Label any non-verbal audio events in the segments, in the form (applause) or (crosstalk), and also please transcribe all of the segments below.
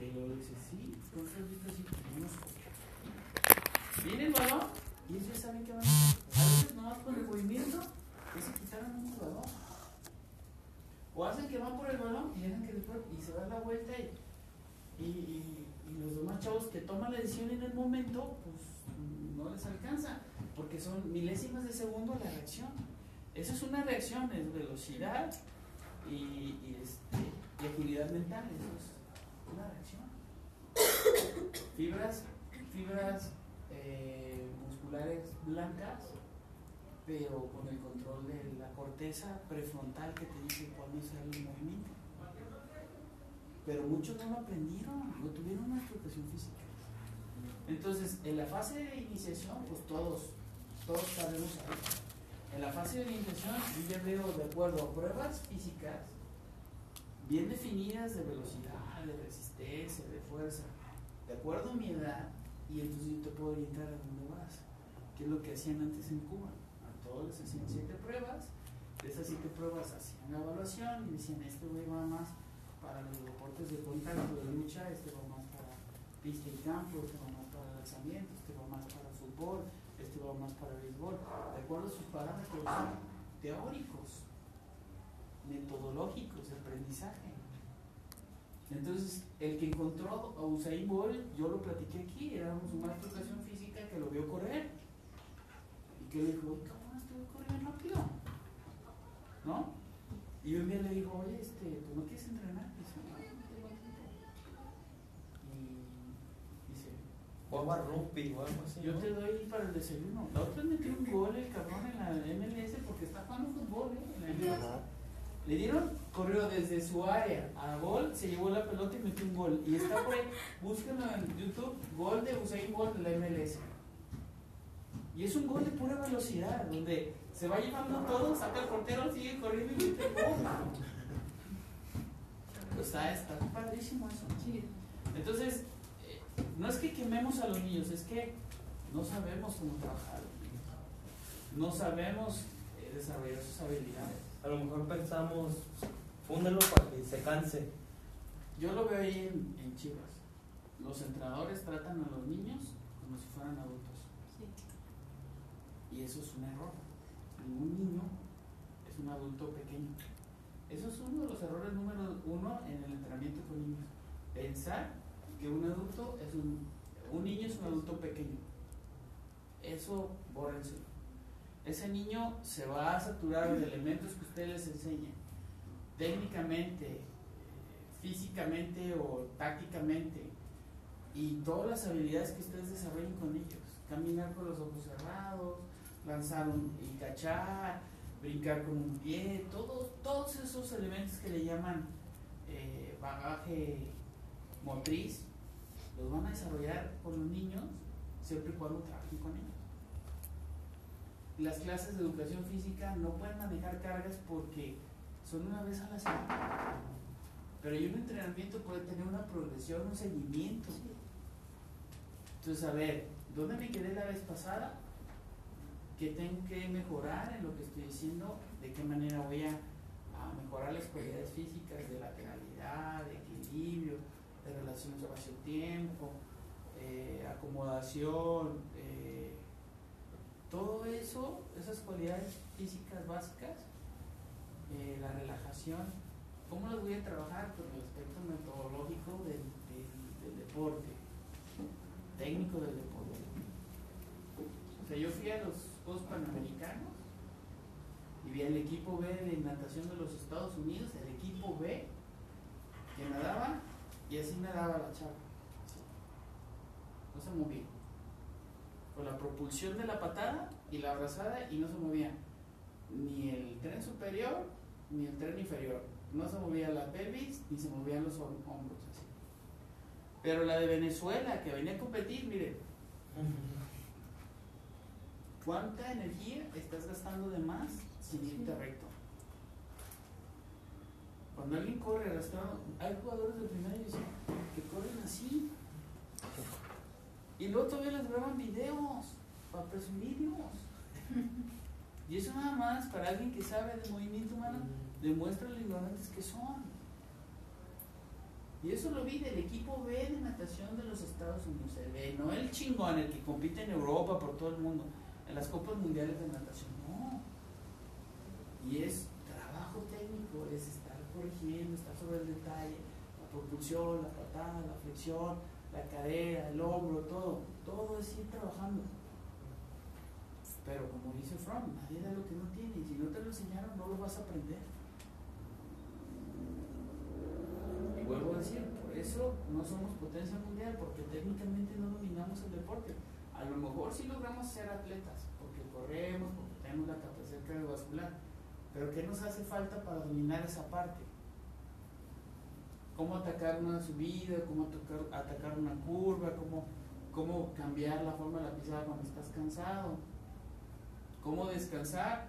Luego dice, sí, ¿cómo has visto así? Conozco. Viene el balón y ellos ya saben que van a hacer. A veces nomás con el movimiento ya se quitaron un jugador. O hacen que van por el balón y dejan que después y se dan la vuelta y, y, y, y los demás chavos que toman la decisión en el momento, pues no les alcanza, porque son milésimas de segundo la reacción. Esa es una reacción, es velocidad y, y, este, y agilidad mental, eso es una reacción. Fibras, fibras eh, musculares blancas, pero con el control de la corteza prefrontal que te dice cuándo es el movimiento. Pero muchos no lo aprendieron, no tuvieron una educación física. Entonces, en la fase de iniciación, pues todos, todos sabemos ahí. En la fase de iniciación, yo ya veo de acuerdo a pruebas físicas bien definidas de velocidad, de resistencia, de fuerza, de acuerdo a mi edad, y entonces yo te puedo orientar a dónde vas, que es lo que hacían antes en Cuba. A todos les hacían siete pruebas, de esas siete pruebas hacían la evaluación y decían, este va más para los deportes de contacto, de lucha, este va más para pista y campo, este va más para lanzamiento, este va más para fútbol, este va más para béisbol, de acuerdo a sus parámetros teóricos, metodológicos de aprendizaje. Entonces, el que encontró a Usain Bolt, yo lo platiqué aquí, era su maestro de educación física que lo vio correr. Y que le dijo, cabrón, voy correr bien rápido. ¿No? Y un día le dijo, oye, este, ¿tú no quieres entrenar? Dice, no. Y dice, O a rugby o algo así. yo te doy para el desayuno. La otra vez metió un gol el cabrón en la MLS porque está jugando fútbol, ¿eh? En la MLS. Le dieron, corrió desde su área a gol, se llevó la pelota y metió un gol. Y está por ahí, (laughs) búsquenlo en YouTube, gol de Usain Bolt de la MLS. Y es un gol de pura velocidad, donde se va llevando todo, saca el portero, sigue corriendo y mete el gol. Pues está, está padrísimo eso. Entonces, eh, no es que quememos a los niños, es que no sabemos cómo trabajar. No sabemos eh, desarrollar sus habilidades. A lo mejor pensamos, fúndelo para que se canse. Yo lo veo ahí en, en Chivas. Los entrenadores tratan a los niños como si fueran adultos. Y eso es un error. Ningún niño es un adulto pequeño. Eso es uno de los errores número uno en el entrenamiento con niños. Pensar que un adulto es un, un niño es un adulto pequeño. Eso bórrenselo. Ese niño se va a saturar de elementos que ustedes les enseñen. Técnicamente, físicamente o tácticamente. Y todas las habilidades que ustedes desarrollen con ellos. Caminar con los ojos cerrados, lanzar un, cachar, brincar con un pie, todos, todos esos elementos que le llaman eh, bagaje motriz, los van a desarrollar con los niños siempre y cuando trabajen con ellos. Las clases de educación física no pueden manejar cargas porque son una vez a la semana. Pero hay un entrenamiento puede tener una progresión, un seguimiento. Entonces, a ver, ¿dónde me quedé la vez pasada? ¿Qué tengo que mejorar en lo que estoy diciendo? ¿De qué manera voy a, a mejorar las cualidades físicas de lateralidad, de equilibrio, de relación espacio-tiempo, eh, acomodación, todo eso, esas cualidades físicas básicas, eh, la relajación, ¿cómo las voy a trabajar? Con el aspecto metodológico del, del- deporte, técnico del deporte. O sea, yo fui a los Juegos Panamericanos y vi al equipo B de natación de los Estados Unidos, el equipo B, que nadaba y así nadaba la chava. No se movía. Con la propulsión de la patada y la abrazada y no se movía ni el tren superior ni el tren inferior. No se movía la pelvis ni se movían los hom- hombros así. Pero la de Venezuela, que venía a competir, miren, ¿cuánta energía estás gastando de más sin irte recto? Cuando alguien corre arrastrado, hay jugadores de primera división que corren así. Y luego todavía les graban videos para presumirlos. Y eso nada más para alguien que sabe de movimiento humano demuestra lo ignorantes que son. Y eso lo vi del equipo B de natación de los Estados Unidos, el B, no el chingón, el que compite en Europa por todo el mundo, en las Copas Mundiales de Natación, no. Y es trabajo técnico, es estar corrigiendo, estar sobre el detalle, la propulsión, la patada, la flexión, la cadera, el hombro, todo, todo es ir trabajando. Pero como dice Fromm, nadie da lo que no tiene, y si no te lo enseñaron, no lo vas a aprender. Y vuelvo a decir, por eso no somos potencia mundial, porque técnicamente no dominamos el deporte. A lo mejor sí logramos ser atletas, porque corremos, porque tenemos la capacidad cardiovascular, pero ¿qué nos hace falta para dominar esa parte? Cómo atacar una subida, cómo atacar, atacar una curva, cómo, cómo cambiar la forma de la pisada cuando estás cansado, cómo descansar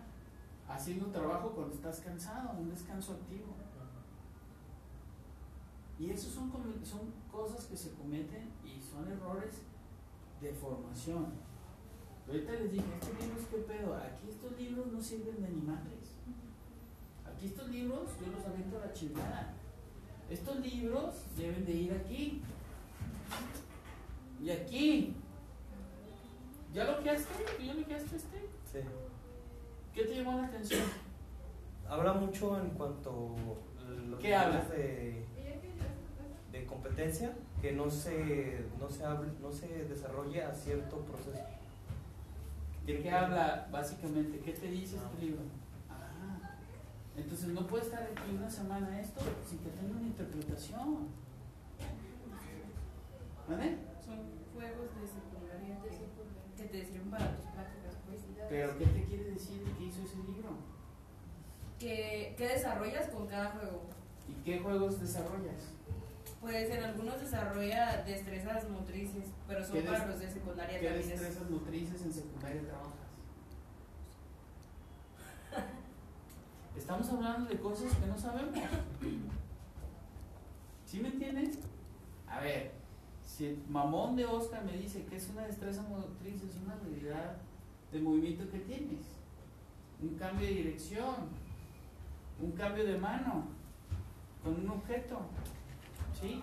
haciendo trabajo cuando estás cansado, un descanso activo. Y eso son, son cosas que se cometen y son errores de formación. Ahorita les dije, estos libros, ¿qué pedo? Aquí estos libros no sirven de ni madres. Aquí estos libros yo los aviento a la chingada. Estos libros deben de ir aquí. Y aquí. ¿Ya lo quedaste? ¿Ya lo quedaste este? Sí. ¿Qué te llamó la atención? Habla mucho en cuanto los ¿Qué habla? de de competencia que no se, no se, no se desarrolle a cierto proceso. ¿De qué habla básicamente? ¿Qué te dice este libro? Entonces no puede estar aquí una semana esto sin que tenga una interpretación. ¿Vale? Son juegos de secundaria que, te sirven para tus prácticas. Pues. ¿Pero qué te quiere decir de qué hizo ese libro? ¿Qué, ¿Qué desarrollas con cada juego? ¿Y qué juegos desarrollas? Pues en algunos desarrolla destrezas motrices, pero son para los de secundaria ¿Qué destrezas motrices en secundaria trabajas? Estamos hablando de cosas que no sabemos. ¿Sí me entiendes? A ver, si el mamón de Oscar me dice que es una destreza motriz, es una habilidad de movimiento que tienes. Un cambio de dirección, un cambio de mano con un objeto. ¿sí?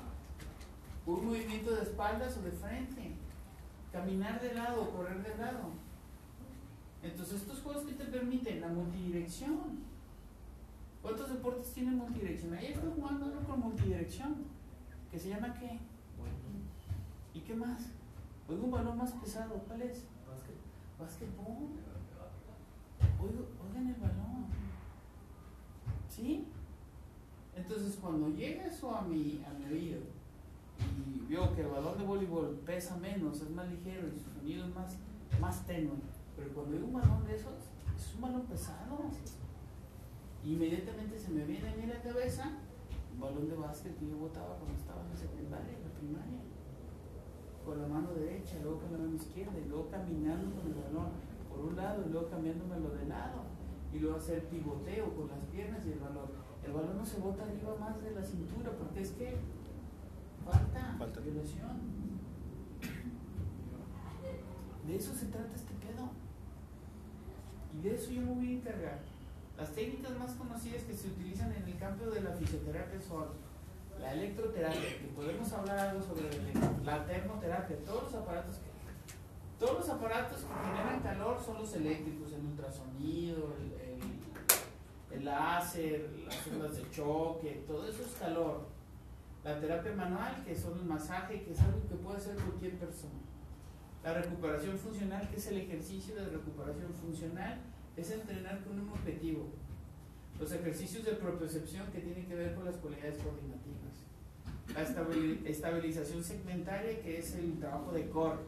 Un movimiento de espaldas o de frente, caminar de lado, correr de lado. Entonces, estos juegos que te permiten la multidirección. ¿Cuántos deportes tienen multidirección? Ahí estoy jugando uno con multidirección, que se llama qué? ¿Y qué más? Oigo un balón más pesado, ¿cuál es? Básquetbol. oigan el balón. ¿Sí? Entonces, cuando llega eso a mi, a mi oído y veo que el balón de voleibol pesa menos, es más ligero y su sonido es más, más tenue, pero cuando hay un balón de esos, es un balón pesado. Inmediatamente se me viene a mí la cabeza un balón de básquet que yo botaba cuando estaba en la secundaria, en la primaria, con la mano derecha, luego con la mano izquierda, y luego caminando con el balón por un lado, y luego cambiándomelo de lado, y luego hacer pivoteo con las piernas y el balón el balón no se bota arriba más de la cintura porque es que falta, falta. violación. De eso se trata este pedo. Y de eso yo me voy a encargar. Las técnicas más conocidas que se utilizan en el campo de la fisioterapia son la electroterapia, que podemos hablar algo sobre la termoterapia, todos los aparatos que todos los aparatos que generan calor son los eléctricos, el ultrasonido, el, el láser, las ondas de choque, todo eso es calor. La terapia manual, que son el masaje, que es algo que puede hacer cualquier persona. La recuperación funcional, que es el ejercicio de recuperación funcional, es entrenar con un objetivo. Los ejercicios de propiocepción, que tienen que ver con las cualidades coordinativas. La estabilización segmentaria, que es el trabajo de core,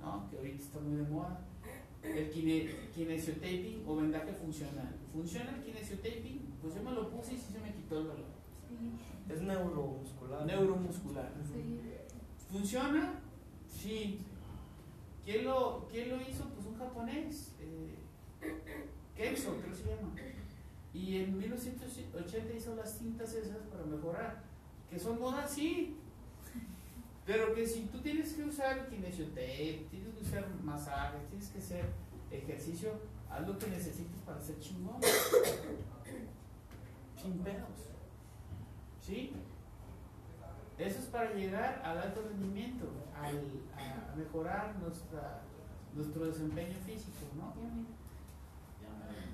¿no? que ahorita está muy de moda el kinesiotaping o vendaje funcional. ¿Funciona el kinesiotaping? Pues yo me lo puse y sí se me quitó el dolor. Es neuromuscular. Neuromuscular. ¿Funciona? Sí. ¿Quién lo, ¿Quién lo hizo? Pues un japonés. Eh, Kenzo, creo que se llama. Y en 1980 hizo las cintas esas para mejorar. ¿Que son modas? Sí. Pero que si tú tienes que usar kinesiotape, tienes que usar masajes, tienes que hacer ejercicio, haz lo que necesites para ser chingón. Sin pedos. ¿Sí? Eso es para llegar al alto rendimiento, al, a mejorar nuestra, nuestro desempeño físico, ¿no?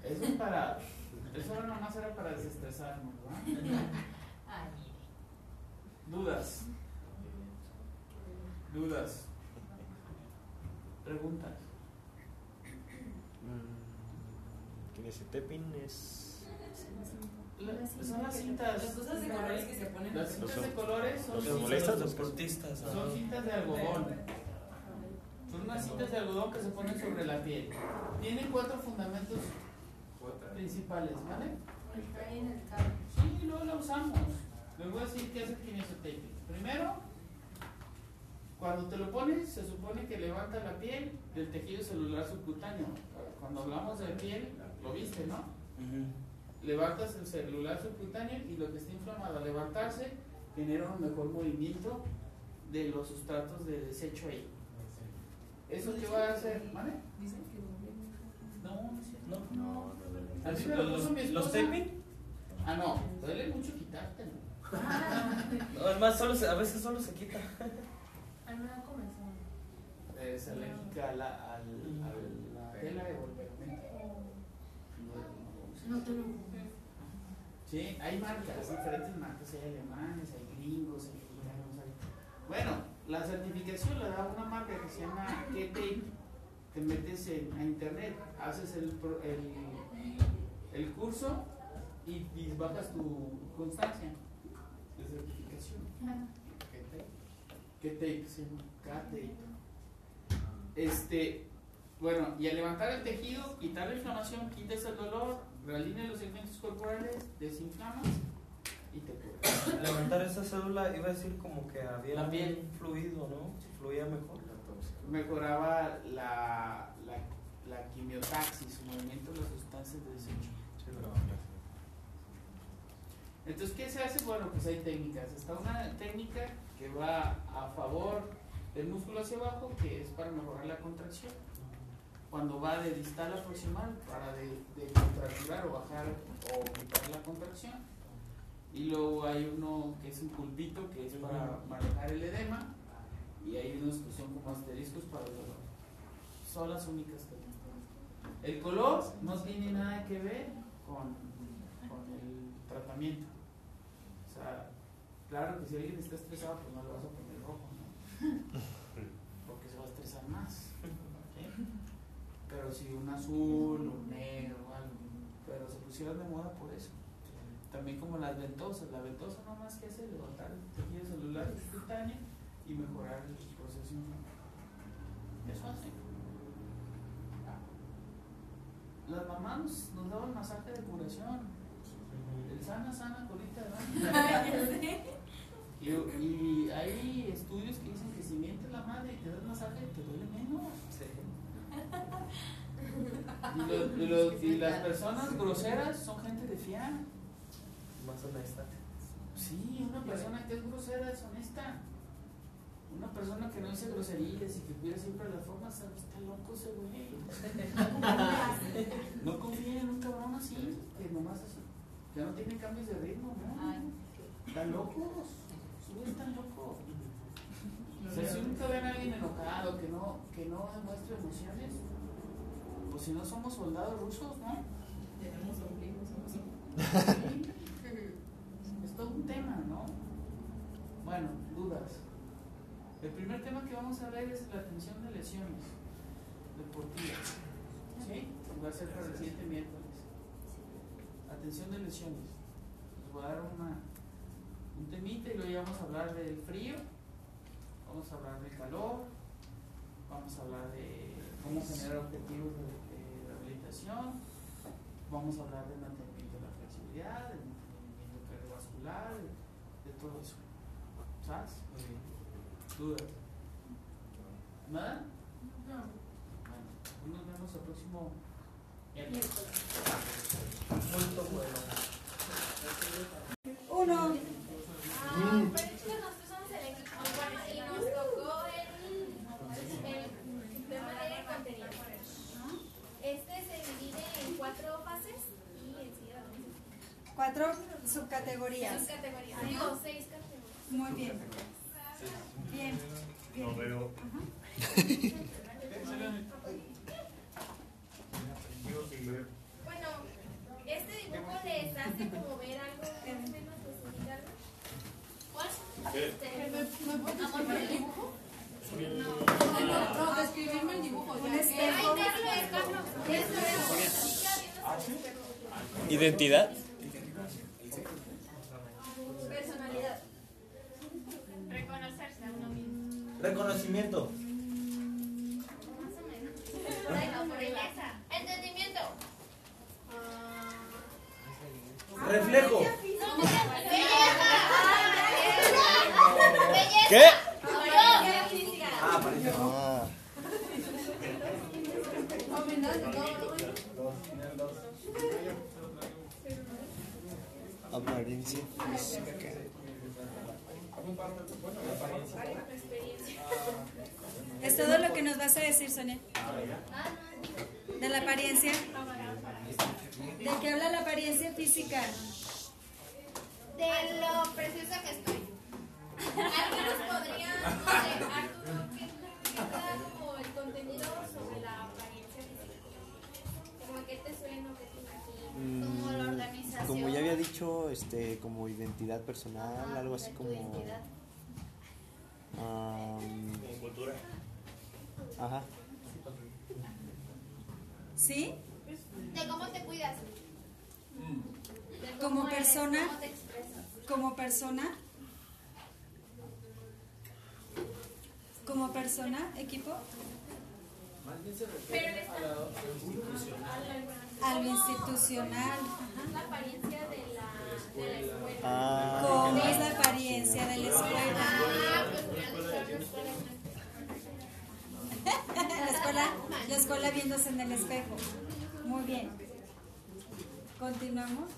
Eso es para, eso no más era para desestresarnos, ¿no? (laughs) Dudas. Dudas. Preguntas. ¿Quién es Tepin? Es. La- son las cintas. Las cosas de colores que se ponen. Las cintas de colores son ¿Los cintas? Los deportistas. son cintas de algodón. Son unas cintas de algodón que se ponen sobre la piel. Tienen cuatro fundamentos principales, ¿vale? Está ahí en el carro. Sí, luego la usamos. Les voy a decir qué hace el kinesiotaping. Primero, cuando te lo pones, se supone que levanta la piel del tejido celular subcutáneo. Cuando hablamos de piel, lo viste, ¿no? Levantas el celular subcutáneo y lo que está inflamado al levantarse genera un mejor movimiento de los sustratos de desecho ahí. ¿Eso qué va a hacer? ¿Vale? Dicen que. No, no es cierto. ¿No? No, no, no. A mí me lo ¿Los, puso mi los esposa. taping? Ah, no, duele mucho quitártelo. (laughs) No, además, solo se- a veces solo se quita. A mí me da comezón. Es alérgica a la, al, a la tela pegamento. No te lo Sí, hay marcas, diferentes marcas, hay alemanes, hay gringos, hay mexicanos, hay... Bueno, la certificación la da una marca que se llama K-Tape. Te metes en, a internet, haces el, pro- el, el curso y, y bajas tu constancia de certificación. K-Tape. K-Tape. Este, bueno, y al levantar el tejido, quitar la inflamación, quitas el dolor, realinea los segmentos corporales, desinflamas y te curas. Al levantar esa célula iba a decir como que había un fluido, ¿no? Fluía mejor. Mejoraba la, la, quimiotaxis, su movimiento de las sustancias de desecho. Entonces, ¿qué se hace? Bueno, pues hay técnicas. Está una técnica que va a favor del músculo hacia abajo, que es para mejorar la contracción. Cuando va de distal a proximal, para de, de contracturar o bajar o quitar la contracción. Y luego hay uno que es un pulpito, que es para manejar el edema. Y hay unos que son como asteriscos para el dolor. Son las únicas técnicas. El color no tiene nada que ver con, con el tratamiento. O sea, claro que si alguien está estresado, pues no le vas a poner rojo, ¿no? (laughs) Porque se va a estresar más. Pero si un azul, un negro algo. Pero se pusieron de moda por eso. También como las ventosas. La ventosa no más que hace levantar el tejido celular subcutáneo y mejorar el proceso inflamatorio. Eso hace. Las mamás nos, nos daban masaje de curación. El sana, sana, colita de. (laughs) Y, y hay estudios que dicen que si mientes la madre y te das masaje, te duele menos. Sí. Y, lo- y lo- y las personas groseras son gente de fiar. Más honesta. Sí, una persona que es grosera es honesta. Una persona que no dice groserías y que cuida siempre las formas, ¿sabes? está loco ese güey. (laughs) No confía en un cabrón así, que nomás así, que no tiene cambios de ritmo, ¿no? Están locos, güeyes están locos. O sea, si nunca ven a alguien enojado, que no, que no demuestra emociones, pues si no somos soldados rusos, ¿no? Tenemos ombligo, somos (laughs) Es todo un tema, ¿no? Bueno, dudas. El primer tema que vamos a ver es la atención de lesiones deportivas. ¿Sí? Va a ser para el siguiente miércoles. Atención de lesiones. Les voy a dar una, un temita y luego ya vamos a hablar del frío, vamos a hablar del calor, vamos a hablar de cómo generar objetivos de, de rehabilitación, vamos a hablar del mantenimiento de la flexibilidad, del mantenimiento cardiovascular, de, de todo eso. ¿Sabes? ¿Dudas? ¿Nada? No. Bueno, pues nos vemos el próximo miércoles. Muy bueno. Uno. Ah, pero nosotros somos el equipo y nos tocó el, el tema de contenido. Este se divide en cuatro fases y enseguida vamos Cuatro subcategorías. Digo, seis categorías. Muy bien. No veo. Bueno, este dibujo les hace como ver algo. Este, ¿Amor por el dibujo? no, No, no, describirme el dibujo. Un espejo. Ay, Carlos, Carlos. Eso es. ¿Identidad? Personalidad. Reconocerse a uno mismo. Reconocimiento. Más o menos. Ay, no, por esa. Entendimiento. Reflejo. Belleza. ¿Qué? Apariencia física. Ah, apariencia. Ah, apariencia física. Es todo lo que nos vas a decir, Sonia. De la apariencia. ¿De qué habla la apariencia física? De lo preciosa que estoy. Algunos podrían, no sé, ¿qué como el contenido sobre la apariencia física? Como que te suena o que te como la organización. Mm, Como ya había dicho, este, como identidad personal, algo así como. identidad. am, Con cultura. Ajá. ¿Sí? De cómo te cuidas. De cómo Como eres, persona. cómo te. Como persona. Como persona, equipo. Más bien se Pero refiere está- a la institucional. A lo ¿Cómo institucional. es la apariencia de la, de la escuela? Ah, ¿Cómo es la apariencia de la escuela? Ah, pues la escuela La escuela, la viéndose en el espejo. Muy bien. Continuamos.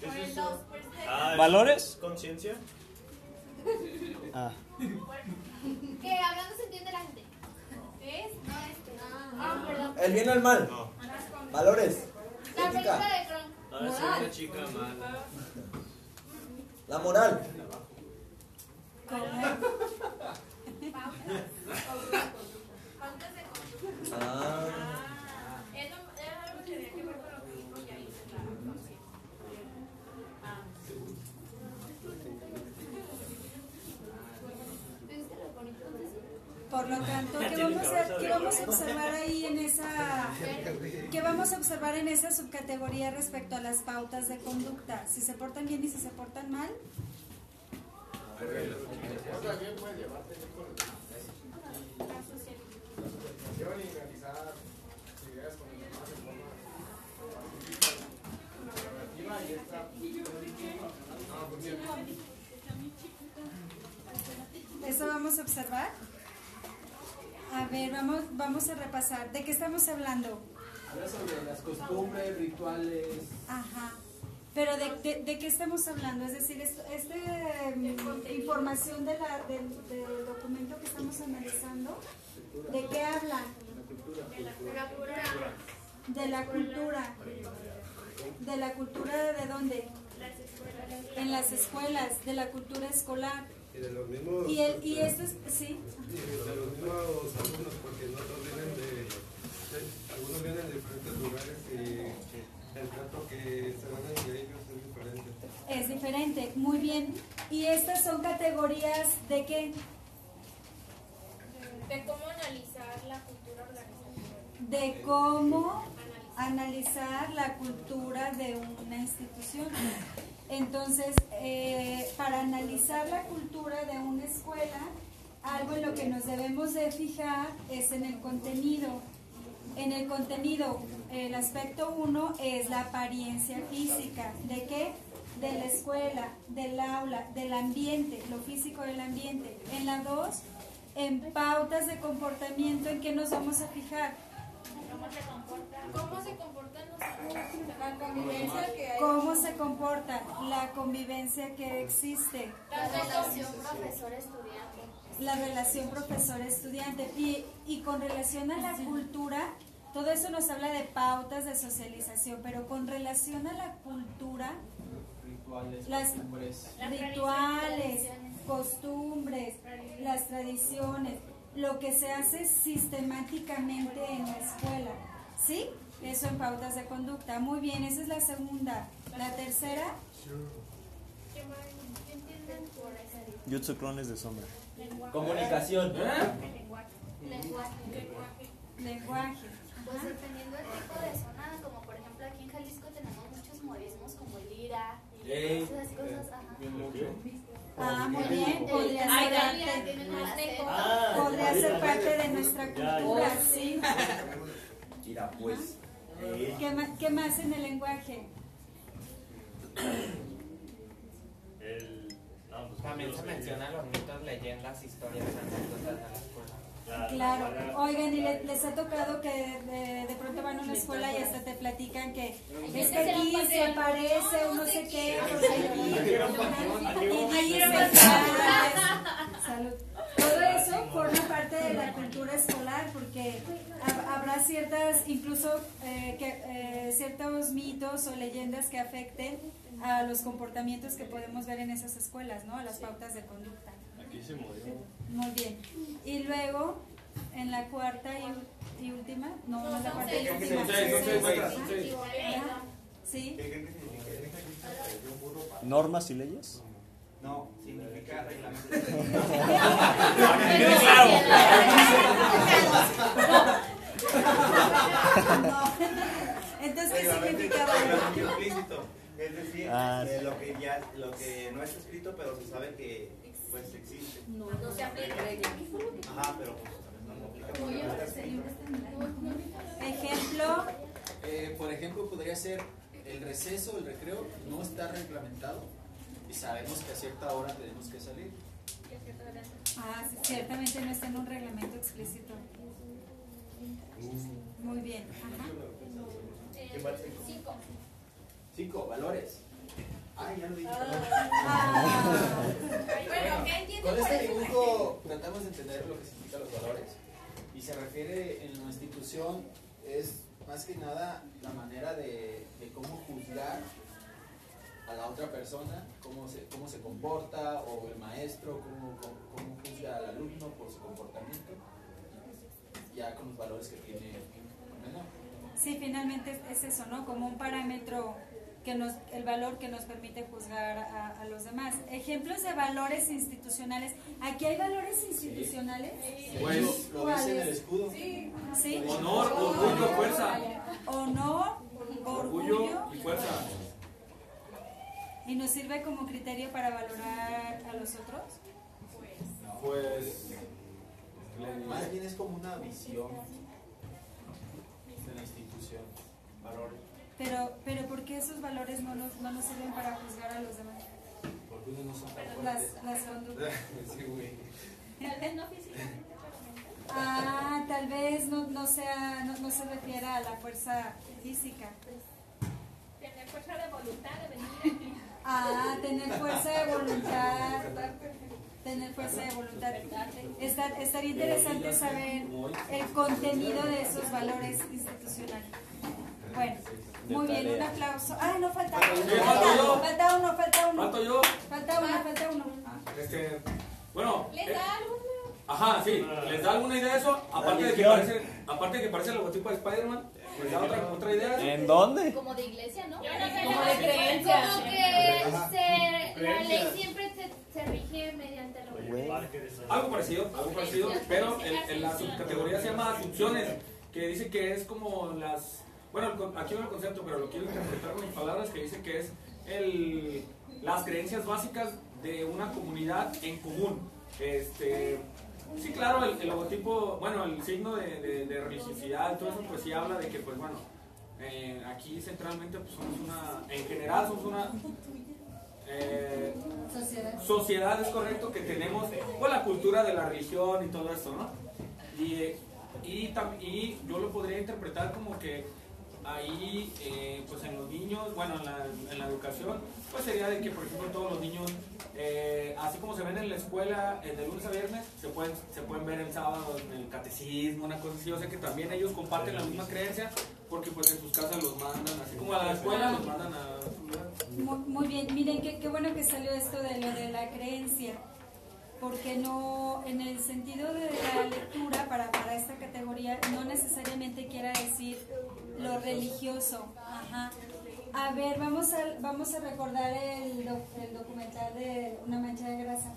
Por el dos, pues, Ah, ¿Valores? Conciencia. Ah, Que hablando se entiende la gente. ¿Es? No, este. Ah, perdón. El bien o el mal. No. Valores. La película de es una chica mala. La moral. ¿Cómo? Pautas de conducta. Ah. Por lo tanto, ¿qué vamos a, qué vamos a observar ahí en esa, qué vamos a observar en esa subcategoría respecto a las pautas de conducta? Si se portan bien y si se portan mal. Eso vamos a observar. A ver, vamos, vamos a repasar. ¿De qué estamos hablando? Habla sobre las costumbres, rituales. Ajá. Pero de, de, de qué estamos hablando? Es decir, esto, este mm, información de la, del, del documento que estamos analizando, ¿de qué habla? De la cultura. De la cultura. ¿De la cultura de dónde? En las escuelas, de la cultura escolar. Y de los mismos, Y, el, y esto es, sí, de los mismos alumnos, porque no todos vienen de- algunos vienen de diferentes lugares y el trato que se dan ellos es diferente. es diferente. Muy bien. ¿Y estas son categorías de qué? De cómo analizar la cultura organizacional. de cómo analizar la cultura de una institución. Entonces, eh, para analizar la cultura de una escuela, algo en lo que nos debemos de fijar es en el contenido. En el contenido, el aspecto uno es la apariencia física. ¿De qué? De la escuela, del aula, del ambiente, lo físico del ambiente. En la dos, en pautas de comportamiento, ¿en qué nos vamos a fijar? ¿Cómo se comportan los alumnos? La convivencia que hay. ¿Cómo se comporta la convivencia que existe? La relación profesor-estudiante. La relación profesor-estudiante. Y, y con relación a la cultura, todo eso nos habla de pautas de socialización, pero con relación a la cultura, rituales, Las- costumbres. Las rituales, tradiciones. costumbres, las tradiciones, lo que se hace sistemáticamente en la escuela. ¿Sí? Eso en pautas de conducta. Muy bien, esa es la segunda. La tercera, ¿Qué más? ¿Qué entienden por esa Jutsu clones de sombra. Comunicación. ¿Eh? Lenguaje. Lenguaje. lenguaje. Pues dependiendo del tipo de zona, como por ejemplo aquí en Jalisco tenemos muchos modismos como el lira y esas cosas. Ajá. Ah, muy bien, podría ser, parte- más. Ah, parte de nuestra cultura, sí. Mira, pues. eh, ¿Qué ma- ¿Qué más en el lenguaje? El, También los se que- menciona los mitos, leyendas, historias, anécdotas de la escuela. la- Claro, la- oigan, y le- les ha tocado que de, de pronto van a una escuela y hasta te platican que es que aquí se aparece un no sé qué, y salud. (laughs) Todo eso forma parte de la cultura escolar porque hab- habrá ciertas, incluso eh, que, eh, ciertos mitos o leyendas que afecten a los comportamientos que podemos ver en esas escuelas, ¿no? A las pautas de conducta. Aquí se murió. Muy bien. Y luego, en la cuarta y, y última, no, no es la cuarta y última. son seis, son seis, Seis, son seis. Ajá. Sí. ¿Normas y leyes? No, significa reglamento. (laughs) No. Entonces, ¿qué significaba? Reglamento implícito. Es decir, Ah, sí. lo que ya, lo que no está escrito, pero se sabe que pues existe. No se aplica. Ajá, pero pues no aplica no. Ejemplo, Eh, por ejemplo, podría ser el receso, el recreo, no está reglamentado y sabemos que a cierta hora tenemos que salir. ah, sí, ciertamente no está en un reglamento explícito. Muy bien. Ajá. Cinco. Cinco, valores. Ay, ya lo dije. Ah, Bueno, ¿qué entienden Con este dibujo tratamos de entender lo que significan los valores y se refiere en la institución es más que nada la manera de, de cómo juzgar a la otra persona, cómo se, cómo se comporta o el maestro, cómo, cómo, cómo juzga al alumno por su comportamiento, ya con los valores que tiene el menor. Sí, finalmente es eso, ¿no? Como un parámetro que nos, el valor que nos permite juzgar a, a los demás. Ejemplos de valores institucionales. ¿Aquí hay valores institucionales? Pues lo dice en el escudo. Sí. Honor, orgullo, fuerza. Honor, orgullo, Orgullo y fuerza. y nos sirve como criterio para valorar a los otros. Pues. Más bien es como una visión de la institución, valores. Pero, pero ¿por qué esos valores no nos, no nos sirven para juzgar a los demás? Porque unos no son tan Las, las conductas. (laughs) Sí, güey. Tal vez no físicamente, pero mentalmente. Ah, tal vez no, no, sea, no, no se refiera a la fuerza física. Tener fuerza de voluntad de venir aquí. Ah, tener fuerza de voluntad. Tener fuerza de voluntad. Estar, estaría interesante saber el contenido de esos valores institucionales. Bueno, muy bien, un aplauso. Ah, no falta uno. Falta uno, falta uno. ¿Falto yo? Falta uno, falta uno. Este. Bueno. ¿Les eh, da alguna? Ajá, sí. ¿Les da alguna idea eso? Aparte de que parece, aparte de que parece el logotipo de Spider-Man, ¿les da otra, otra idea? ¿En dónde? Como de iglesia, ¿no? Yo no sé Como de creencia. Como que se, la ley siempre se, se rige mediante lo de Algo parecido, algo parecido, pero en, en la subcategoría se llama asunciones, que dice que es como las... Bueno, aquí no el concepto, pero lo quiero interpretar con mis palabras, que dice que es el, las creencias básicas de una comunidad en común. Este, sí, claro, el, logotipo, bueno, el signo de, de- de religiosidad, todo eso, pues sí habla de que, pues bueno, eh, aquí centralmente pues somos una, en general somos una... eh, Sociedad. sociedad es correcto que tenemos pues, la cultura de la religión y todo esto, ¿no? Y, y, y yo lo podría interpretar como que ahí, eh, pues en los niños, bueno, en la, en la educación, pues sería de que, por ejemplo, todos los niños, eh, así como se ven en la escuela eh, de lunes a viernes, se pueden, se pueden ver el sábado en el catecismo, una cosa así, yo sé que también ellos comparten la misma creencia, porque pues en sus casas los mandan, así como a la escuela los mandan a... Muy, muy bien, miren qué, qué bueno que salió esto de lo de la creencia, porque no, en el sentido de la lectura para, para esta categoría, no necesariamente quiera decir lo religioso. Ajá. A ver, vamos a, vamos a recordar el, doc- el documental de Una mancha de grasa.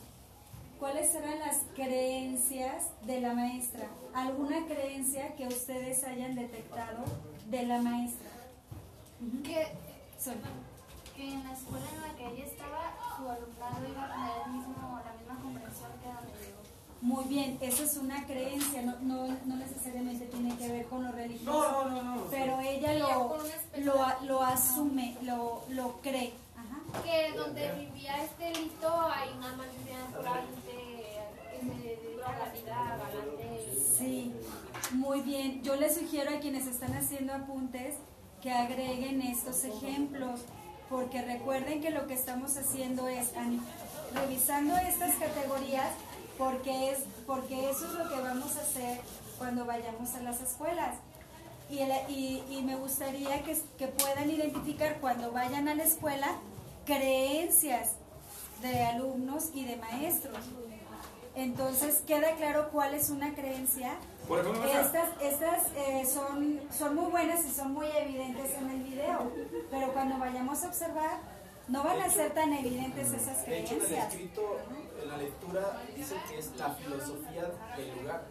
¿Cuáles eran las creencias de la maestra? ¿Alguna creencia que ustedes hayan detectado de la maestra? Que, Sol. que en la escuela en la que ella estaba, su alumnado iba a tener el mismo, la misma comprensión que donde. Muy bien, eso es una creencia, no, no, no necesariamente tiene que ver con lo religioso. No, no, no, no. Pero ella lo, lo, lo asume, lo, lo cree. Ajá. Que donde vivía este lito hay una que se dedica a la vida. Sí, muy bien. Yo les sugiero a quienes están haciendo apuntes que agreguen estos ejemplos, porque recuerden que lo que estamos haciendo es an- revisando estas categorías, porque es porque eso es lo que vamos a hacer cuando vayamos a las escuelas. Y, el- y- y me gustaría que, que puedan identificar cuando vayan a la escuela creencias de alumnos y de maestros. Entonces queda claro cuál es una creencia. Por ejemplo, maestra. Estas, estas eh, son, son muy buenas y son muy evidentes en el video, pero cuando vayamos a observar no van a ser tan evidentes esas De hecho, en el creencias. escrito, en la lectura, dice que es la filosofía del lugar.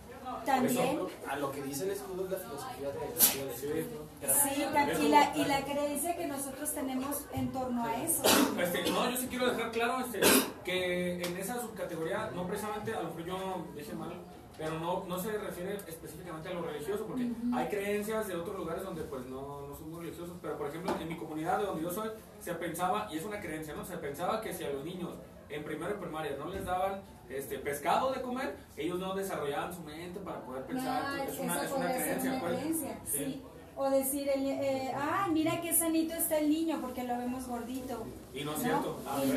También. Ejemplo, a lo que dice el escudo es la filosofía del escrito. Sí, tam- y la, y la creencia que nosotros tenemos en torno a eso. Este, no, yo sí quiero dejar claro este, que en esa subcategoría, no precisamente, a lo mejor yo dije mal, pero no, no se refiere específicamente a lo religioso, porque hay creencias de otros lugares donde pues no, no son muy religiosos, pero por ejemplo en mi comunidad de donde yo soy, se pensaba, y es una creencia, ¿no? Se pensaba que si a los niños en primero y primaria no les daban este, pescado de comer, ellos no desarrollaban su mente para poder pensar. Ah, es una, es una podría ser creencia, una pues. creencia, Sí. sí. O decir, el, eh, ah, mira qué sanito está el niño porque lo vemos gordito. Y no es cierto. Ahí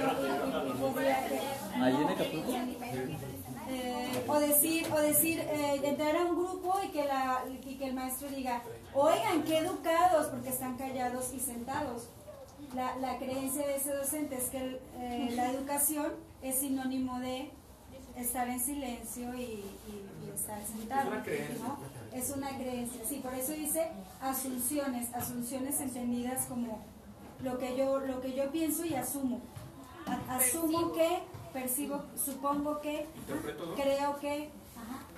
en Acapulco. eh, o decir, o decir eh, entrar a un grupo y que, la, y que el maestro diga, oigan, qué educados, porque están callados y sentados. La, la creencia de ese docente es que el, eh, la educación es sinónimo de estar en silencio y, y- y estar sentado. Es una creencia. ¿no? Es una creencia, sí, por eso dice asunciones, asunciones entendidas como lo que yo, lo que yo pienso y asumo. A- asumo que, percibo, supongo que, creo que,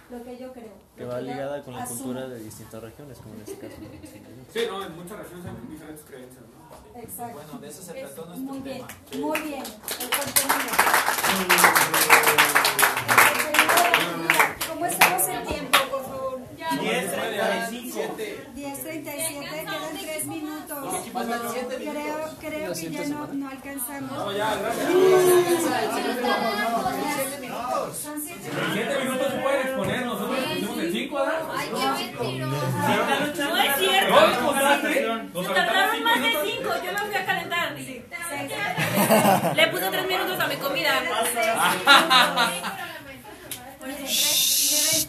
lo que yo creo. Que va ligada con la asumo. cultura de distintas regiones, como en este caso. Sí, no, en muchas regiones hay diferentes creencias, ¿no? Exacto. Bueno, de eso se Es- trató nuestro Muy bien, tema. muy bien. El contenido. El contenido. ¿Cómo estamos en? 10.37. 10.37, quedan 3 minutos. Creo, creo que ya no, no alcanzamos. No, ya, gracias. Son 7 En 7 minutos pueden exponer, nosotros pusimos en 5, ¿verdad? Ay, qué mentiroso. No es cierto. Se tardaron más de minutos. 5, yo me fui a calentar. Le puse 3 minutos a mi comida.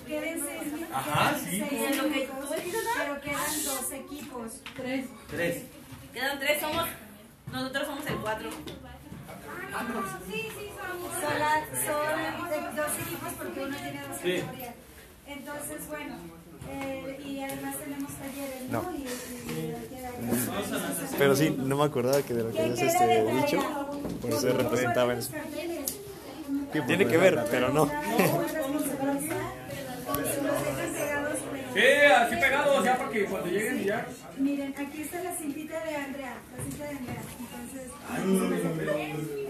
Queden 6 minutos. Ajá, sí. En lo que tú dijiste, ¿no? Pero quedan dos equipos. Tres. Tres. Quedan 3, somos. Nosotros somos el 4. Sí, sí, son, son, la- son de- dos equipos porque uno tiene dos Sí. categorías. Entonces, bueno, eh, y además tenemos talleres, ¿no? No. Y, y- y- Pero sí, no me acordaba que de lo que ¿Qué habías este, dicho, por eso ¿Cómo representaba en eso. Tiene que ver, pero no. Sí, así pegados ya porque cuando lleguen ya. Miren, aquí está la cintita de Andrea, la cinta de Andrea. Entonces,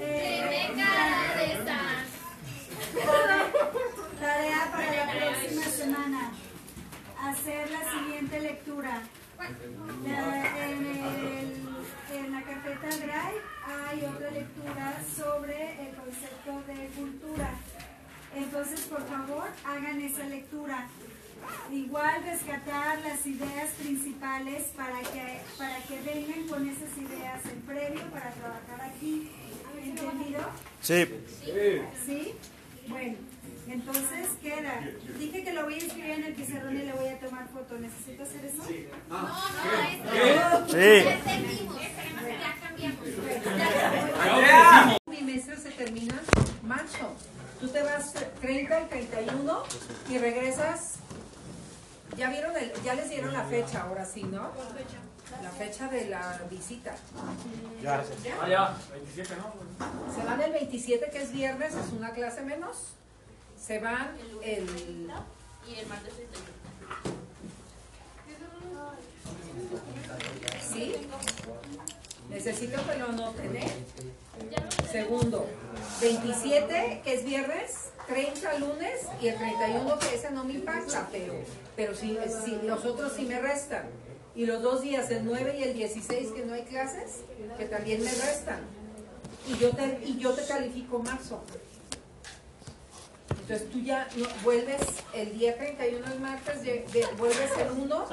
eh, Rebeca de esta. Tarea para la próxima semana. Hacer la siguiente lectura. La- en, el- en la carpeta Drive hay otra lectura sobre el concepto de cultura. Entonces, por favor, hagan esa lectura. Igual rescatar las ideas principales para que, para que vengan con esas ideas en previo para trabajar aquí. ¿Entendido? Sí. ¿Sí? Bueno, entonces queda. Dije que lo voy a escribir en el pizarrón y le voy a tomar foto. ¿Necesito hacer eso? Ah. No, no, eso. Sí. Ya entendimos. Ya cambiamos. Mi maestro se termina marzo. 30 al 31 y regresas. Ya vieron el, ya les dieron la fecha, ahora sí, ¿no? La fecha de la visita. Ya. Ah, ya, 27, ¿no? Se van el 27, que es viernes, es una clase menos. Se van el. Y el martes 31. ¿Sí? Necesito que lo noten, ¿eh? Segundo, 27, que es viernes, 30 lunes y el 31, que ese no me impacta, pero, pero si, si los otros sí me restan. Y los dos días, el 9 y el 16, que no hay clases, que también me restan. Y yo te, y yo te califico marzo. Entonces tú ya no- vuelves el día 31 el martes, de- de- vuelves el 1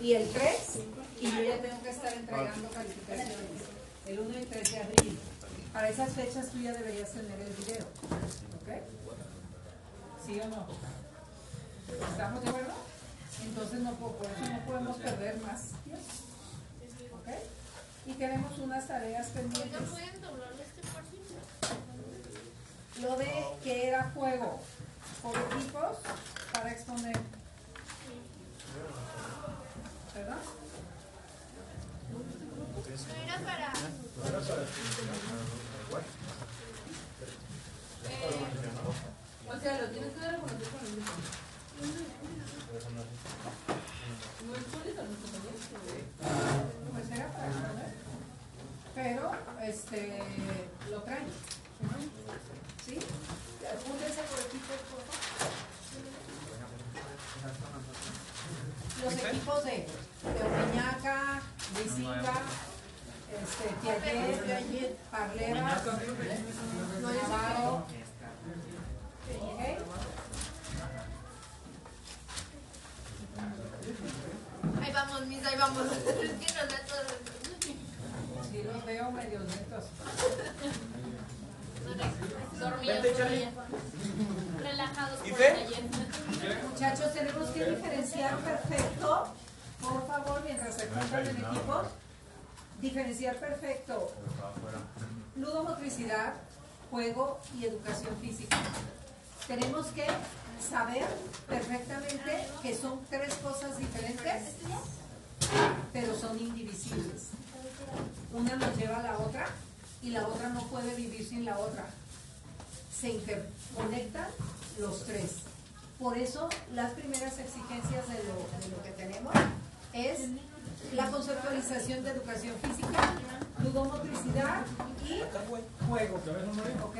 y el 3 y yo ya tengo que estar entregando calificaciones. El 1 y el 3 de abril. Para esas fechas tú ya deberías tener el video. ¿Ok? ¿Sí o no? ¿Estamos de acuerdo? Entonces no, po- por eso no podemos perder más tiempo. ¿Ok? Y tenemos unas tareas pendientes. ¿No pueden doblarle este sí? Lo de que era juego por equipos para exponer. ¿Verdad? No era para. O sea, lo tienes con el. ¿No expones? Pues para. Pero, este, lo traen. ¿Sí? Por equipos, por favor. Los equipos de, de Omeñaca, Luisinga, este, Piaget, Parleva, Navarro. ¿Ok? Ahí vamos, mis, ahí vamos. Sí, los veo medio lentos. Relajados ¿Y por el taller. Muchachos, tenemos que diferenciar perfecto, por favor, mientras se juntan en equipo, diferenciar perfecto ludomotricidad, juego y educación física. Tenemos que saber perfectamente que son tres cosas diferentes, pero son indivisibles. Una nos lleva a la otra y la otra no puede vivir sin la otra. Se interconectan los tres. Por eso las primeras exigencias de lo, de lo que tenemos es la conceptualización de educación física, ludomotricidad y juego. ¿Ok?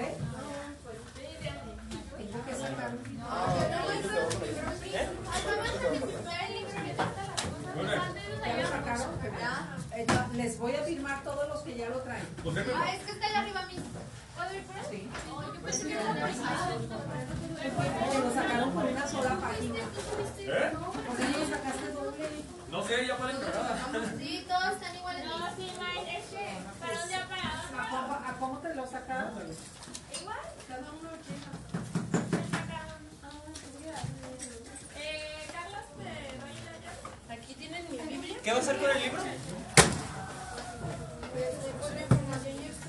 Tengo que sacar. ¿Ya lo sacaron? No, Les voy a firmar todos los que ya lo traen. Ah, es que está ahí arriba mismo. ¿Puedo ir por él? Sí. No, yo pensé que era por ahí. Que lo sacaron por una sola página. ¿Eh? ¿Por qué no lo sacaste doble? No sé, ya para. Sí, todos están iguales. No, sí, Mike, es que para un día para otro. ¿A cómo, te lo sacaron? Igual. Cada uno Eh, Carlos, ¿me va a ir allá? Aquí tienen mi Biblia. ¿Qué va a hacer con el libro? Con la información y esto.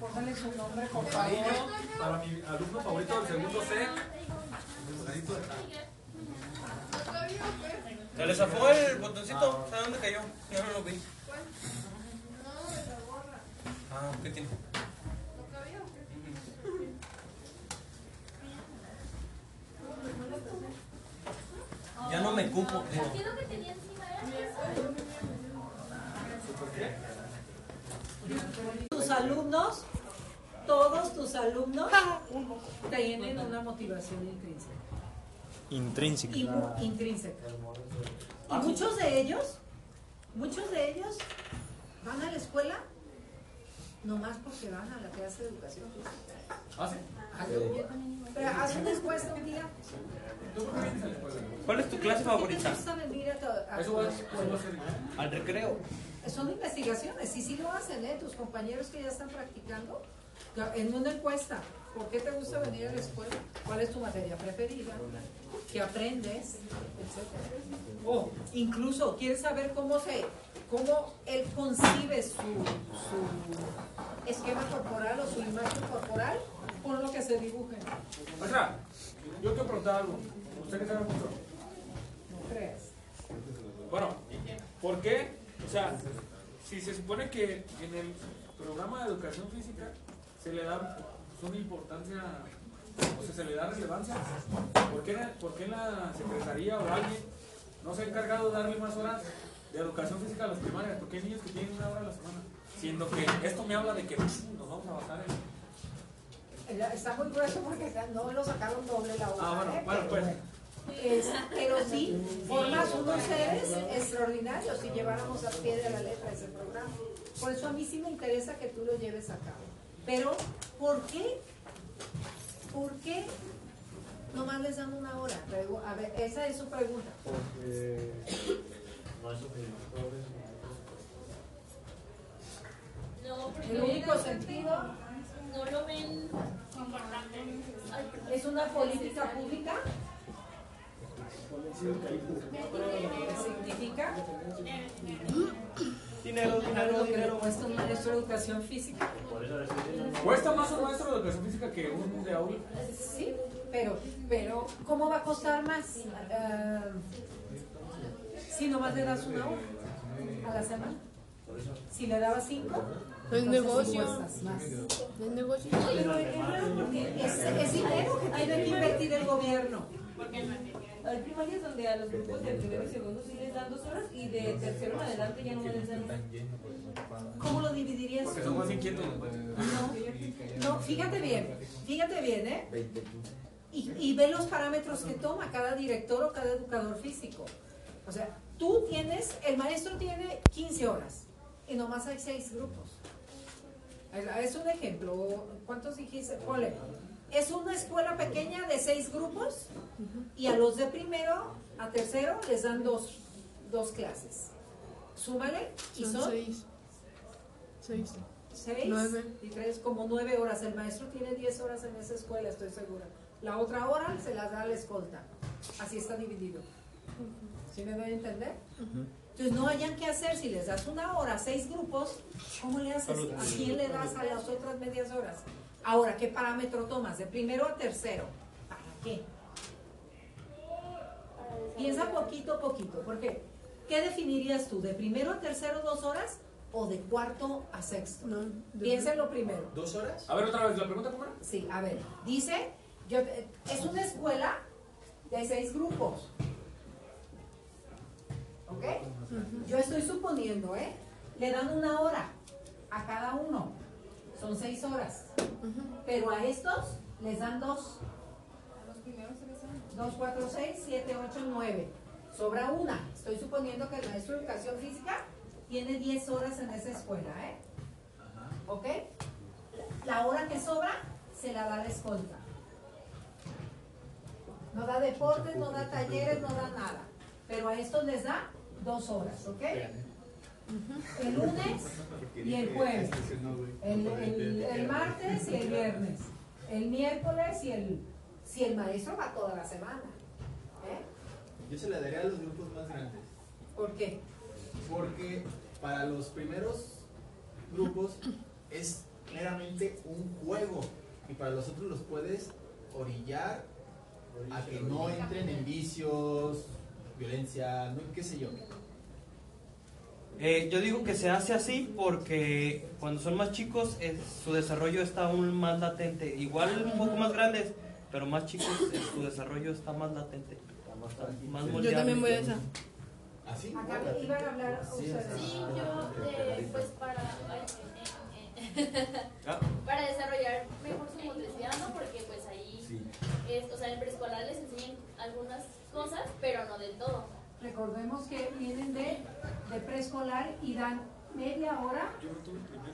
Póngale su para mi alumno favorito segundo el botoncito. ¿Sabe dónde cayó? No lo vi. Ah, ¿qué tiene? Ya no me cupo. Quiero que tenía encima Tus alumnos, todos tus alumnos tienen una motivación intrínseca. Intrínseca. Y intrínseca. Y muchos de ellos Muchos de ellos van a la escuela nomás porque van a la clase de educación física. ¿Ah, sí? Pero a veces les cuesta un día. ¿Cuál es tu clase ¿Qué te favorita? gusta venir a, to- a Eso. Al recreo. Son investigaciones y sí lo hacen, ¿eh? Tus compañeros que ya están practicando en una encuesta. ¿Por qué te gusta venir a la escuela? ¿Cuál es tu materia preferida? ¿Qué aprendes? Etcétera. O incluso quieres saber cómo se, cómo él concibe su, su esquema corporal o su imagen corporal, por lo que se dibuje. Maestra, yo quiero preguntar algo. Usted que sabe mucho. No creas. Bueno, ¿por qué? O sea, si se supone que en el programa de educación física se le da pues, una importancia, o sea, se le da relevancia, ¿por qué, por qué la secretaría o alguien no se ha encargado de darle más horas de educación física a los primarios? Porque hay niños que tienen una hora a la semana. Siendo que esto me habla de que pff, nos vamos a basar en... Está muy grueso porque no lo sacaron doble la hora. Ah, bueno, ¿eh? bueno, pues. Es- pero sí, formas unos seres extraordinarios si lleváramos a pie de la letra ese programa. Por eso a mí sí me interesa que tú lo lleves a cabo. Pero, ¿por qué? ¿Por qué nomás les dan una hora? A ver, esa es su pregunta. Porque no hay suficientes No, porque El único sentido no lo ven es una política pública. ¿Significa? Dinero, ¿Sabes lo que le cuesta un maestro de educación física? ¿Cuesta más un maestro de educación física que un de aula? Sí, pero, pero ¿cómo va a costar más? Ah, si nomás le das una hora a la semana. Si le dabas cinco, Es negocio. Es negocio. Pero es es, es dinero que tiene que invertir el gobierno. Hay primarias donde a los grupos de primero y segundo sí les dan dos horas y de tercero en adelante ya no les dan. ¿Cómo lo dividirías? Porque son más inquietos. No, fíjate bien, fíjate bien, ¿eh? Y, y ve los parámetros que toma cada director o cada educador físico. O sea, tú tienes, el maestro tiene 15 horas y nomás hay 6 grupos. Es un ejemplo. ¿Cuántos dijiste? Ponle. Es una escuela pequeña de 6 grupos y a los de primero a tercero les dan dos, dos clases. Súmale y Son son seis. Seis. seis Nueve. y tres como nueve horas. El maestro tiene 10 horas en esa escuela, estoy segura. La otra hora se las da a la escolta. Así está dividido. ¿Sí me doy a entender? Entonces no hayan que hacer, si les das una hora, seis grupos, ¿cómo le haces? ¿A quién le das a las otras medias horas? Ahora, ¿qué parámetro tomas? De primero a tercero. ¿Para qué? Piensa poquito a poquito, porque ¿qué definirías tú? ¿De primero a tercero dos horas o de cuarto a sexto? Piensa en lo primero. ¿Dos horas? A ver, otra vez, ¿la pregunta cómo era? Sí, a ver, dice, yo, es una escuela de seis grupos. ¿Ok? Yo estoy suponiendo, ¿eh? Le dan una hora a cada uno. Son seis horas. Pero a estos les dan dos. Dos, cuatro, seis, siete, ocho, nueve. Sobra una. Estoy suponiendo que el maestro de educación física tiene 10 horas en esa escuela, ¿eh? ¿Ok? La hora que sobra se la da la escolta. No da deportes, no da talleres, no da nada. Pero a estos les da dos horas, ¿ok? El lunes y el jueves. El, el- el martes y el viernes. El miércoles y el... Si el maestro va toda la semana. ¿eh? Yo se la daría a los grupos más grandes. ¿Por qué? Porque para los primeros grupos es meramente un juego y para los otros los puedes orillar a que no entren en vicios, violencia, no, qué sé yo. Eh, yo digo que se hace así porque cuando son más chicos es- su desarrollo está aún más latente. Igual un poco más grandes, pero más chicos eh, su desarrollo está más latente. Está más Yo moldeable. también voy a esa. ¿Así? Acá iban a hablar Sí, ustedes. Sí, yo, eh, pues para, eh, eh, Ah. (laughs) para desarrollar mejor su motricidad, ¿no? Porque pues ahí, es, o sea, en preescolar les enseñan algunas cosas, pero no del todo. Recordemos que vienen de, de preescolar y dan media hora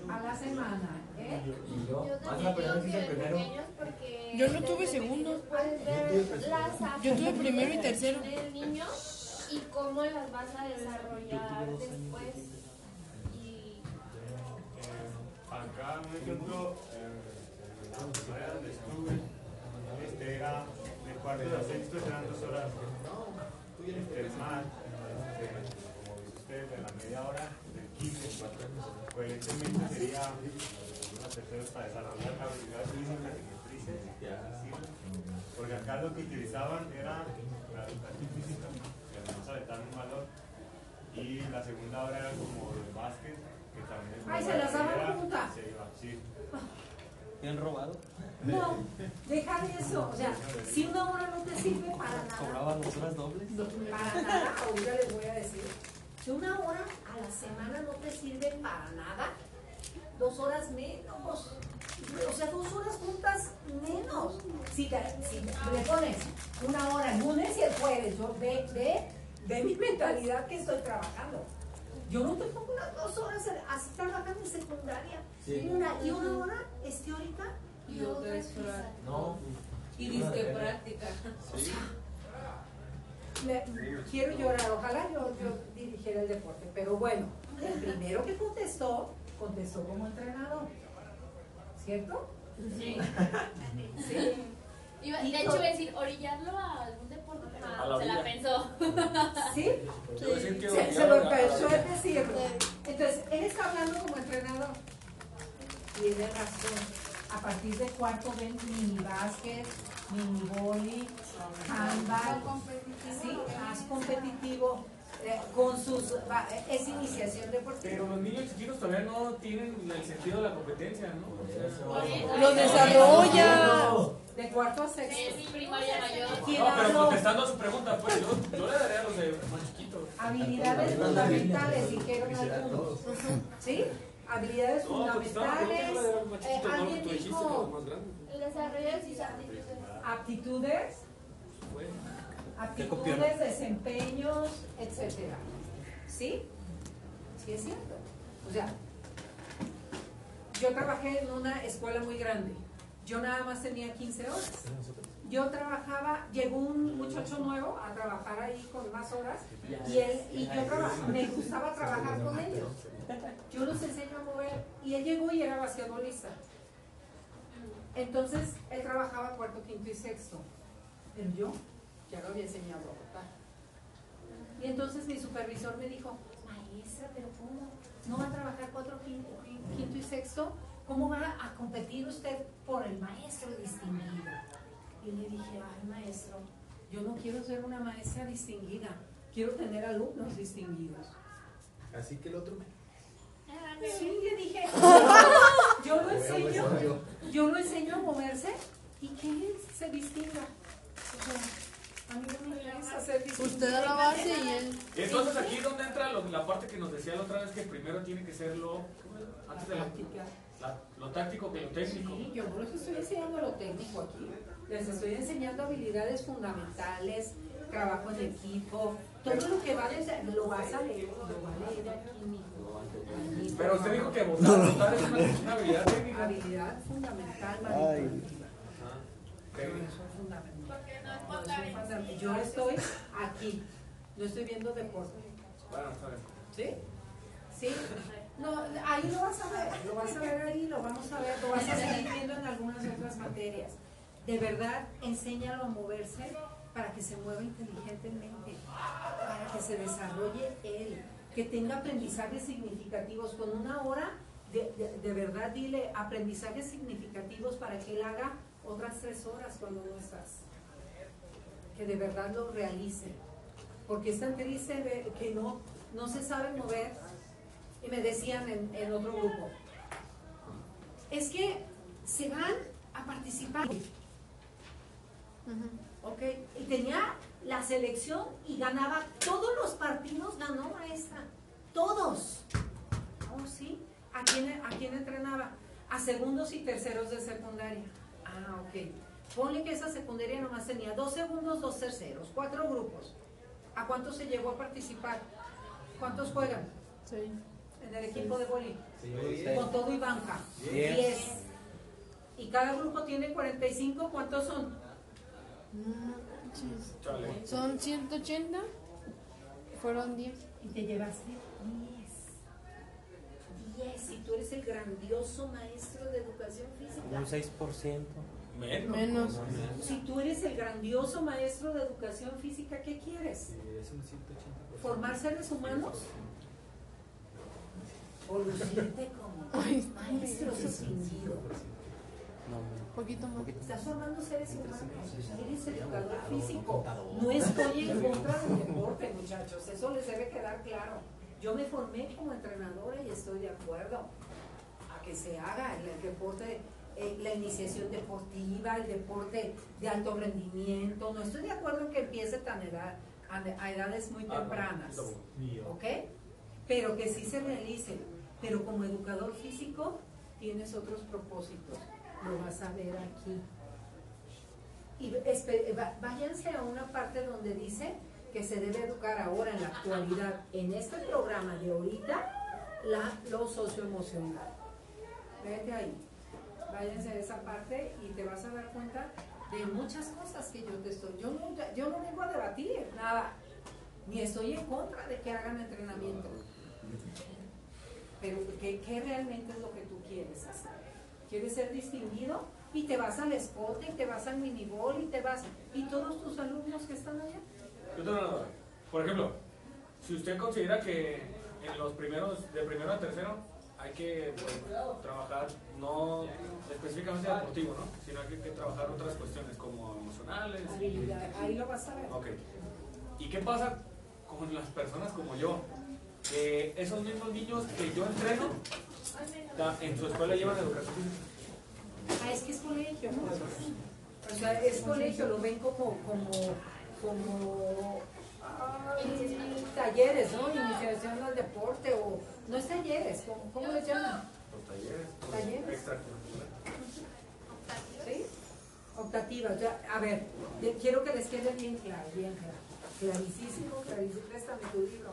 a la semana. ¿eh? Yo también digo que de pequeños porque Yo no tuve segundo. ver las Yo tuve primero y tercero. del niño y cómo las vas a desarrollar después. Y Acá, un ejemplo, eh, en la donde estuve, este era de cuarto a sexto, eran dos horas este, más, este, como dice usted, de la media hora, del 15, coherentemente sería unos terceros para desarrollar la habilidad física y decirlo. porque acá lo que utilizaban era la educación física, que además aventaban un valor, y la segunda hora era como el básquet, que también es Ay, se las daban juntas. se iba, sí. ¿Me han robado? No, deja de eso. O sea, si una hora no te sirve para nada, ¿Cobraban las horas dobles? para nada, ahorita les voy a decir. Si una hora a la semana no te sirve para nada, dos horas menos. O sea, dos horas juntas menos. Si, te- si le pones una hora el lunes y el jueves, yo ve, ve, ve mi mentalidad que estoy trabajando. Yo no te pongo unas dos horas así trabajando en secundaria. Sí. Y, una, y una hora es teórica y otra es física. No. Y disque práctica. Me- quiero llorar, ojalá yo, yo dirigiera el deporte, pero bueno, el primero que contestó, contestó como entrenador, ¿cierto? Sí. (laughs) Sí. Iba- de hecho, iba a decir orillarlo a algún deporte, pero A la se la pensó. (laughs) ¿Sí? Que Se, lo pensó en decirlo. Entonces, él está hablando como entrenador. Tiene razón. A partir de cuarto ven mini básquet, mini boli, handball. Sí, más competitivo. Eh, con sus, va, es iniciación deportiva. Pero los niños chiquitos todavía no tienen el sentido de la competencia, ¿no? O sea, Lo desarrolla. De cuarto a sexto. Primaria mayor. ¿Quién No, pero contestando a su pregunta, pues yo, yo le daría a los de más chiquitos. Habilidades fundamentales, dijeron algunos. ¿Sí? Habilidades fundamentales. Eh, alguien dijo. El desarrollo de sus aptitudes. aptitudes, aptitudes, desempeños, etcétera. ¿Sí? Sí es cierto. O sea, yo trabajé en una escuela muy grande. Yo nada más tenía 15 horas. Yo trabajaba, llegó un muchacho nuevo a trabajar ahí con más horas y él y yo me gustaba trabajar con ellos. Yo los enseño a mover y él llegó y era basquetbolista. Entonces él trabajaba cuarto, quinto y sexto. Pero yo ya lo había enseñado a votar. Y entonces mi supervisor me dijo, maestra, pero ¿cómo? ¿No va a trabajar cuatro, quinto, quinto y sexto? ¿Cómo va a competir usted por el maestro distinguido? Y le dije, ay maestro, yo no quiero ser una maestra distinguida, quiero tener alumnos distinguidos. Así que el otro me. Sí, le dije, (laughs) yo lo enseño, yo lo enseño a moverse y que él se distinga. O sea, a mí no me distinguido. Usted da la base y él. Entonces aquí es donde entra lo- la parte que nos decía la otra vez que primero tiene que ser lo antes de lo, la- lo táctico que lo técnico. Sí, yo no les estoy enseñando lo técnico aquí. Les estoy enseñando habilidades fundamentales, trabajo en equipo, todo lo que va desde, lo vas a leer, lo va a leer aquí mismo. Pero usted dijo que votar, votar es una, una habilidad técnica. Habilidad fundamental, Ay. manipulativa. Eso es fundamental. No. Yo estoy aquí, no estoy viendo deporte. Bueno, está bien. ¿Sí? ¿Sí? No, ahí lo vas a ver, lo vas a ver ahí, lo vamos a ver, lo vas a seguir viendo en algunas otras materias. De verdad, enséñalo a moverse para que se mueva inteligentemente, para que se desarrolle él, que tenga aprendizajes significativos. Con una hora, de, de- de verdad, dile aprendizajes significativos para que él haga otras tres horas cuando no estás. Que de verdad lo realice. Porque es tan triste que no, no se sabe mover. Y me decían en, en otro grupo, es que se van a participar. Ok, y tenía la selección y ganaba todos los partidos, ganó maestra, todos. Oh, sí. ¿A quién, ¿A quién entrenaba? A segundos y terceros de secundaria. Ah, ok. Ponle que esa secundaria nomás tenía dos segundos, dos terceros, cuatro grupos. ¿A cuántos se llegó a participar? ¿Cuántos juegan? En el equipo de boli. Seis. Con todo y banca. Diez. 10. Y cada grupo tiene 45. ¿Cuántos son? Manches. Son 180. Fueron 10. Y te llevaste 10. 10. Y tú eres el grandioso maestro de educación física. Un 6%. Menos. Menos. Si tú eres el grandioso maestro de educación física, ¿qué quieres? ¿Formar seres humanos? ¿O lucirte como (laughs) maestro distinguido? Poquito más. Estás formando seres humanos. Eres educador físico. No estoy en contra del deporte, muchachos. Eso les debe quedar claro. Yo me formé como entrenadora y estoy de acuerdo a que se haga el deporte, eh, la iniciación deportiva, el deporte de alto rendimiento. No estoy de acuerdo en que empiece tan edad, a, edades muy Ah, tempranas. ¿Ok? Pero que sí se realice. Pero como educador físico tienes otros propósitos. Lo vas a ver aquí. Y váyanse a una parte donde dice que se debe educar ahora en la actualidad, en este programa de ahorita, la, lo socioemocional. Vete ahí. Váyanse a esa parte y te vas a dar cuenta de muchas cosas que yo te estoy. Yo no, yo no vengo a debatir nada, ni estoy en contra de que hagan entrenamiento. Pero ¿qué, qué realmente es lo que tú quieres hacer? ¿Quieres ser distinguido? Y te vas al spot, y te vas al minibol, y te vas. ¿Y todos tus alumnos que están allá? Yo tengo una duda. Por ejemplo, si usted considera que en los primeros, de primero a tercero, hay que pues, trabajar no específicamente deportivo, ¿no? Sino que hay que trabajar otras cuestiones como emocionales. ahí lo vas a ver. Ok. ¿Y qué pasa con las personas como yo? Que esos mismos niños que yo entreno, en su escuela llevan educación física. Ah, es que es colegio. O sea, es colegio, lo ven como, como, como ay, talleres, ¿no? Iniciación al deporte o no es talleres, ¿cómo, cómo les llaman? Los talleres. los ¿Talleres? extracurriculares. ¿Sí? Optativas. Ya, a ver, quiero que les quede bien claro, bien claro. Clarísimo, clarísimo. Préstame tu libro.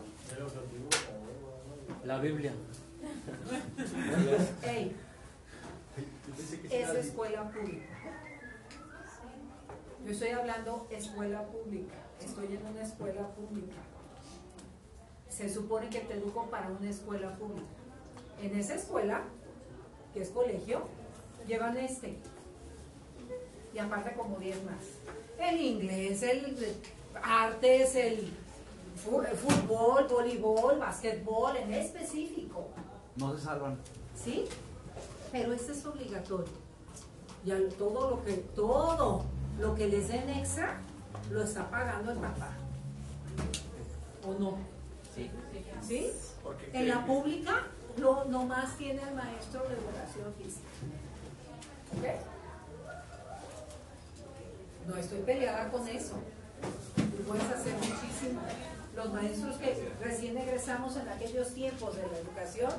La Biblia. (laughs) Ey, es escuela pública. Yo estoy hablando escuela pública. Estoy en una escuela pública. Se supone que te educo para una escuela pública. En esa escuela, que es colegio, llevan este. Y aparte como 10 más. El inglés, el artes, el fútbol, voleibol, básquetbol, en específico. No se salvan. ¿Sí? Pero este es obligatorio. Y todo lo que, todo lo que les den extra, lo está pagando el papá. ¿O no? Sí. En la pública, no, nomás tiene el maestro de educación física. ¿Ok? No estoy peleada con eso. Tú puedes hacer muchísimo. Los maestros que recién egresamos en aquellos tiempos de la educación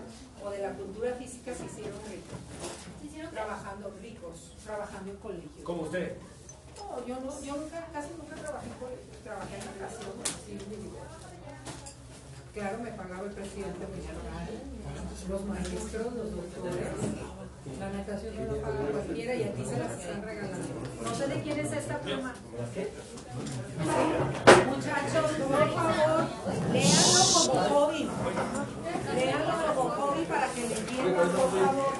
o de la cultura física se hicieron ricos. Trabajando ricos, trabajando en colegios. Como usted. No, yo, no, yo nunca, casi nunca trabajé en colegio, trabajé en natación, así individual. Claro, me pagaba el presidente municipal, los maestros, los doctores. La natación no la paga cualquiera y aquí se las están regalando. No sé de quién es esta pluma. Muchachos, por favor, léanlo como hobby. Léanlo como hobby para que le entiendan, por favor.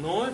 No,